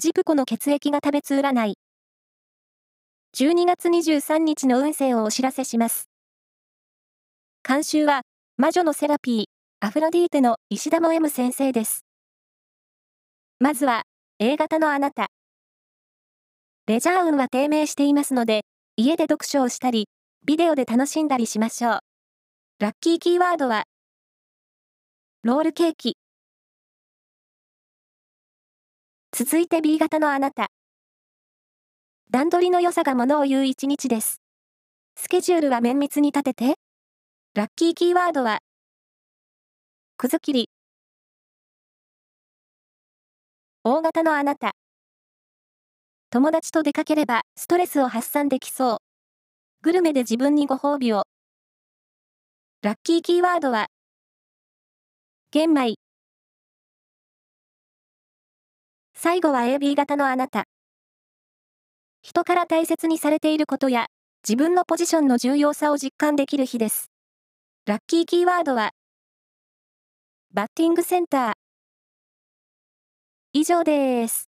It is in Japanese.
ジプコの血液が食べつ占い。12月23日の運勢をお知らせします。監修は、魔女のセラピー、アフロディーテの石田も M 先生です。まずは、A 型のあなた。レジャー運は低迷していますので、家で読書をしたり、ビデオで楽しんだりしましょう。ラッキーキーワードは、ロールケーキ。続いて B 型のあなた。段取りの良さがものを言う一日です。スケジュールは綿密に立てて。ラッキーキーワードは、くず切り。大型のあなた。友達と出かければストレスを発散できそう。グルメで自分にご褒美を。ラッキーキーワードは、玄米。最後は AB 型のあなた。人から大切にされていることや、自分のポジションの重要さを実感できる日です。ラッキーキーワードは、バッティングセンター。以上です。